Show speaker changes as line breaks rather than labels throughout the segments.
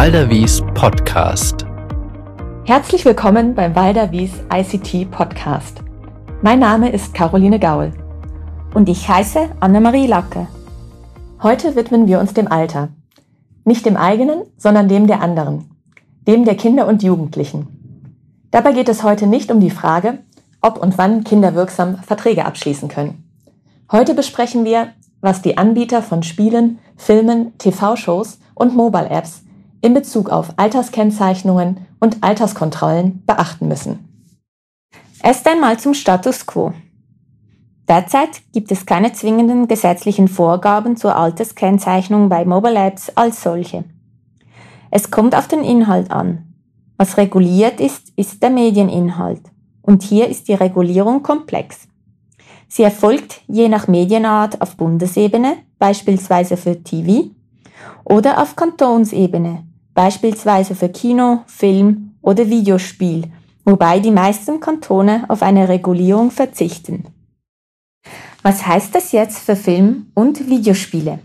Walderwies Podcast.
Herzlich willkommen beim Walderwies ICT Podcast. Mein Name ist Caroline Gaul.
Und ich heiße Annemarie Lacke.
Heute widmen wir uns dem Alter. Nicht dem eigenen, sondern dem der anderen. Dem der Kinder und Jugendlichen. Dabei geht es heute nicht um die Frage, ob und wann Kinder wirksam Verträge abschließen können. Heute besprechen wir, was die Anbieter von Spielen, Filmen, TV-Shows und Mobile-Apps in Bezug auf Alterskennzeichnungen und Alterskontrollen beachten müssen.
Erst einmal zum Status quo. Derzeit gibt es keine zwingenden gesetzlichen Vorgaben zur Alterskennzeichnung bei Mobile Apps als solche. Es kommt auf den Inhalt an. Was reguliert ist, ist der Medieninhalt. Und hier ist die Regulierung komplex. Sie erfolgt je nach Medienart auf Bundesebene, beispielsweise für TV, oder auf Kantonsebene, beispielsweise für Kino, Film oder Videospiel, wobei die meisten Kantone auf eine Regulierung verzichten. Was heißt das jetzt für Film- und Videospiele?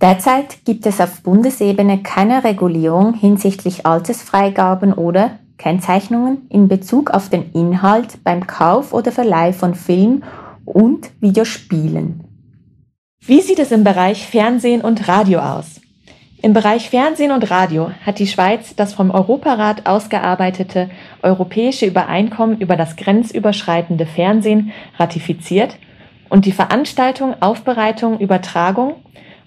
Derzeit gibt es auf Bundesebene keine Regulierung hinsichtlich Altersfreigaben oder Kennzeichnungen in Bezug auf den Inhalt beim Kauf oder Verleih von Film- und Videospielen.
Wie sieht es im Bereich Fernsehen und Radio aus? Im Bereich Fernsehen und Radio hat die Schweiz das vom Europarat ausgearbeitete Europäische Übereinkommen über das grenzüberschreitende Fernsehen ratifiziert und die Veranstaltung, Aufbereitung, Übertragung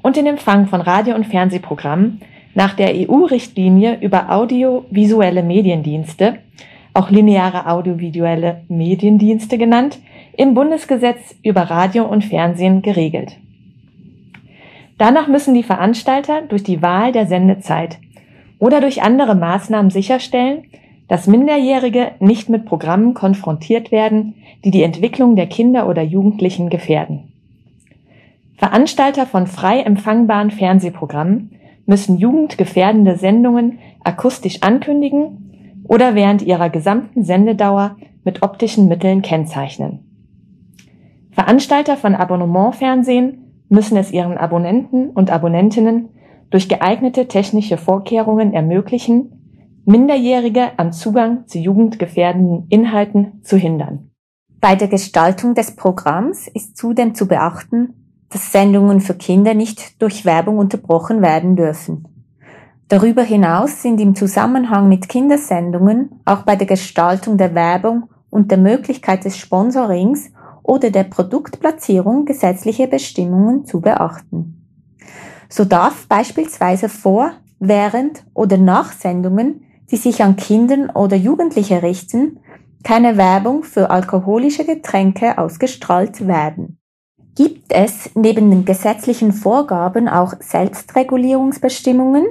und den Empfang von Radio- und Fernsehprogrammen nach der EU-Richtlinie über audiovisuelle Mediendienste, auch lineare audiovisuelle Mediendienste genannt, im Bundesgesetz über Radio und Fernsehen geregelt. Danach müssen die Veranstalter durch die Wahl der Sendezeit oder durch andere Maßnahmen sicherstellen, dass Minderjährige nicht mit Programmen konfrontiert werden, die die Entwicklung der Kinder oder Jugendlichen gefährden. Veranstalter von frei empfangbaren Fernsehprogrammen müssen jugendgefährdende Sendungen akustisch ankündigen oder während ihrer gesamten Sendedauer mit optischen Mitteln kennzeichnen. Veranstalter von Abonnementfernsehen müssen es ihren Abonnenten und Abonnentinnen durch geeignete technische Vorkehrungen ermöglichen, Minderjährige am Zugang zu jugendgefährdenden Inhalten zu hindern.
Bei der Gestaltung des Programms ist zudem zu beachten, dass Sendungen für Kinder nicht durch Werbung unterbrochen werden dürfen. Darüber hinaus sind im Zusammenhang mit Kindersendungen auch bei der Gestaltung der Werbung und der Möglichkeit des Sponsorings oder der Produktplatzierung gesetzliche Bestimmungen zu beachten. So darf beispielsweise vor, während oder nach Sendungen, die sich an Kindern oder Jugendliche richten, keine Werbung für alkoholische Getränke ausgestrahlt werden. Gibt es neben den gesetzlichen Vorgaben auch Selbstregulierungsbestimmungen?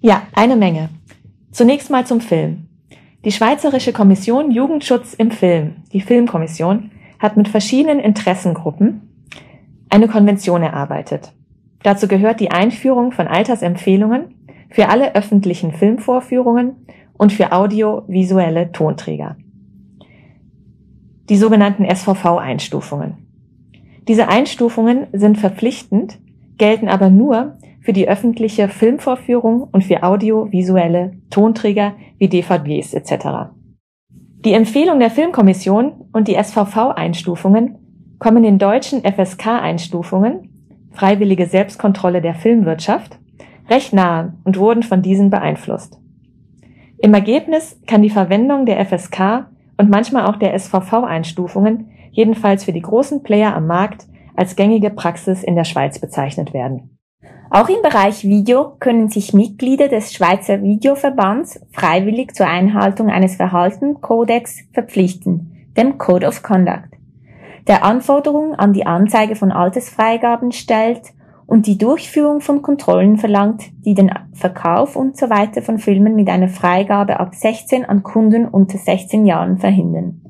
Ja, eine Menge. Zunächst mal zum Film. Die Schweizerische Kommission Jugendschutz im Film, die Filmkommission, hat mit verschiedenen Interessengruppen eine Konvention erarbeitet. Dazu gehört die Einführung von Altersempfehlungen für alle öffentlichen Filmvorführungen und für audiovisuelle Tonträger. Die sogenannten SVV-Einstufungen. Diese Einstufungen sind verpflichtend, gelten aber nur für die öffentliche Filmvorführung und für audiovisuelle Tonträger wie DVDs etc. Die Empfehlung der Filmkommission und die SVV-Einstufungen kommen den deutschen FSK-Einstufungen, Freiwillige Selbstkontrolle der Filmwirtschaft, recht nahe und wurden von diesen beeinflusst. Im Ergebnis kann die Verwendung der FSK und manchmal auch der SVV-Einstufungen jedenfalls für die großen Player am Markt als gängige Praxis in der Schweiz bezeichnet werden.
Auch im Bereich Video können sich Mitglieder des Schweizer Videoverbands freiwillig zur Einhaltung eines Verhaltenskodex verpflichten, dem Code of Conduct, der Anforderungen an die Anzeige von Altersfreigaben stellt und die Durchführung von Kontrollen verlangt, die den Verkauf usw. So von Filmen mit einer Freigabe ab 16 an Kunden unter 16 Jahren verhindern.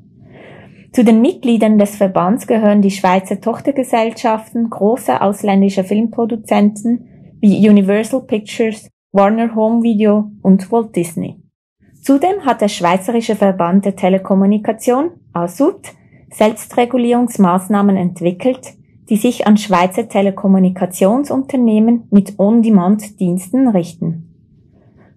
Zu den Mitgliedern des Verbands gehören die Schweizer Tochtergesellschaften großer ausländischer Filmproduzenten wie Universal Pictures, Warner Home Video und Walt Disney. Zudem hat der Schweizerische Verband der Telekommunikation, ASUT, Selbstregulierungsmaßnahmen entwickelt, die sich an Schweizer Telekommunikationsunternehmen mit On-Demand-Diensten richten.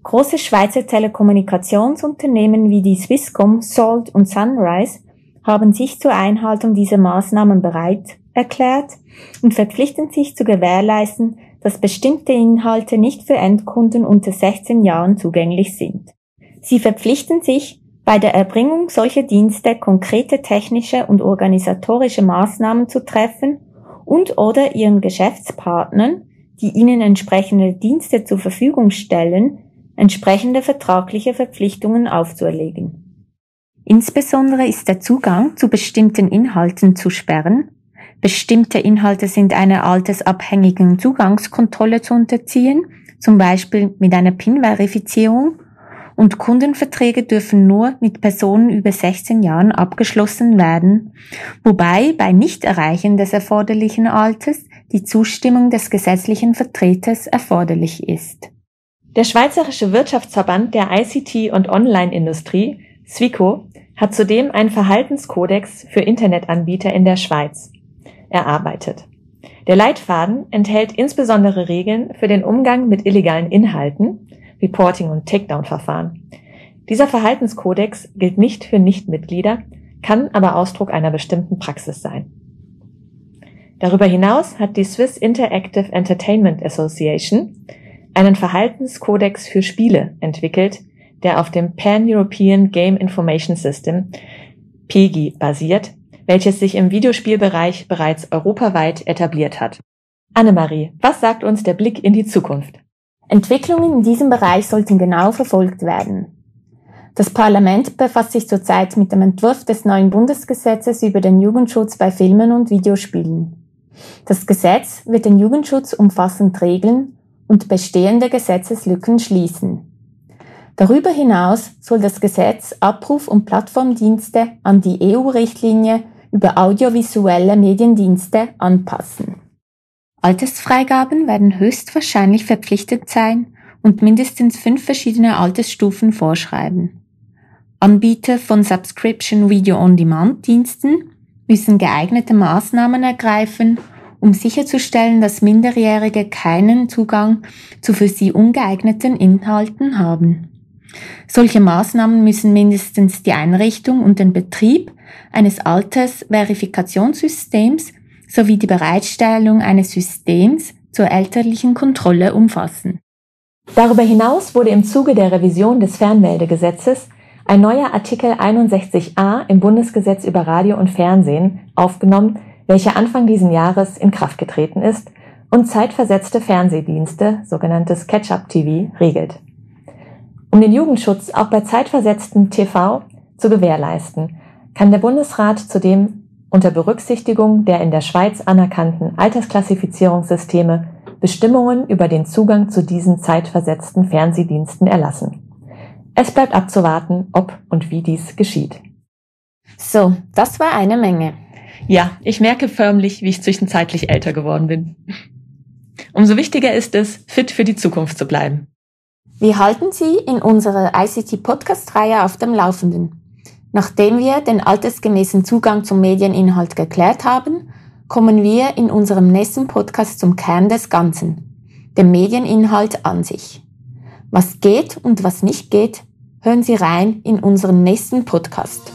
Große Schweizer Telekommunikationsunternehmen wie die Swisscom, Salt und Sunrise haben sich zur Einhaltung dieser Maßnahmen bereit erklärt und verpflichten sich zu gewährleisten, dass bestimmte Inhalte nicht für Endkunden unter 16 Jahren zugänglich sind. Sie verpflichten sich, bei der Erbringung solcher Dienste konkrete technische und organisatorische Maßnahmen zu treffen und oder ihren Geschäftspartnern, die ihnen entsprechende Dienste zur Verfügung stellen, entsprechende vertragliche Verpflichtungen aufzuerlegen. Insbesondere ist der Zugang zu bestimmten Inhalten zu sperren Bestimmte Inhalte sind einer altersabhängigen Zugangskontrolle zu unterziehen, zum Beispiel mit einer PIN-Verifizierung, und Kundenverträge dürfen nur mit Personen über 16 Jahren abgeschlossen werden, wobei bei Nichterreichen des erforderlichen Alters die Zustimmung des gesetzlichen Vertreters erforderlich ist.
Der Schweizerische Wirtschaftsverband der ICT- und Online-Industrie, SWICO, hat zudem einen Verhaltenskodex für Internetanbieter in der Schweiz erarbeitet. Der Leitfaden enthält insbesondere Regeln für den Umgang mit illegalen Inhalten, Reporting und Takedown-Verfahren. Dieser Verhaltenskodex gilt nicht für Nichtmitglieder, kann aber Ausdruck einer bestimmten Praxis sein. Darüber hinaus hat die Swiss Interactive Entertainment Association einen Verhaltenskodex für Spiele entwickelt, der auf dem Pan-European Game Information System PEGI basiert, welches sich im Videospielbereich bereits europaweit etabliert hat. Annemarie, was sagt uns der Blick in die Zukunft?
Entwicklungen in diesem Bereich sollten genau verfolgt werden. Das Parlament befasst sich zurzeit mit dem Entwurf des neuen Bundesgesetzes über den Jugendschutz bei Filmen und Videospielen. Das Gesetz wird den Jugendschutz umfassend regeln und bestehende Gesetzeslücken schließen. Darüber hinaus soll das Gesetz Abruf- und Plattformdienste an die EU-Richtlinie über audiovisuelle Mediendienste anpassen. Altersfreigaben werden höchstwahrscheinlich verpflichtet sein und mindestens fünf verschiedene Altersstufen vorschreiben. Anbieter von Subscription Video On Demand Diensten müssen geeignete Maßnahmen ergreifen, um sicherzustellen, dass Minderjährige keinen Zugang zu für sie ungeeigneten Inhalten haben. Solche Maßnahmen müssen mindestens die Einrichtung und den Betrieb eines Altersverifikationssystems sowie die Bereitstellung eines Systems zur elterlichen Kontrolle umfassen.
Darüber hinaus wurde im Zuge der Revision des Fernmeldegesetzes ein neuer Artikel 61a im Bundesgesetz über Radio und Fernsehen aufgenommen, welcher Anfang diesen Jahres in Kraft getreten ist und zeitversetzte Fernsehdienste, sogenanntes Catch-up-TV, regelt. Um den Jugendschutz auch bei zeitversetzten TV zu gewährleisten, kann der Bundesrat zudem unter Berücksichtigung der in der Schweiz anerkannten Altersklassifizierungssysteme Bestimmungen über den Zugang zu diesen zeitversetzten Fernsehdiensten erlassen. Es bleibt abzuwarten, ob und wie dies geschieht.
So, das war eine Menge.
Ja, ich merke förmlich, wie ich zwischenzeitlich älter geworden bin. Umso wichtiger ist es, fit für die Zukunft zu bleiben.
Wir halten Sie in unserer ICT-Podcast-Reihe auf dem Laufenden. Nachdem wir den altersgemäßen Zugang zum Medieninhalt geklärt haben, kommen wir in unserem nächsten Podcast zum Kern des Ganzen, dem Medieninhalt an sich. Was geht und was nicht geht, hören Sie rein in unseren nächsten Podcast.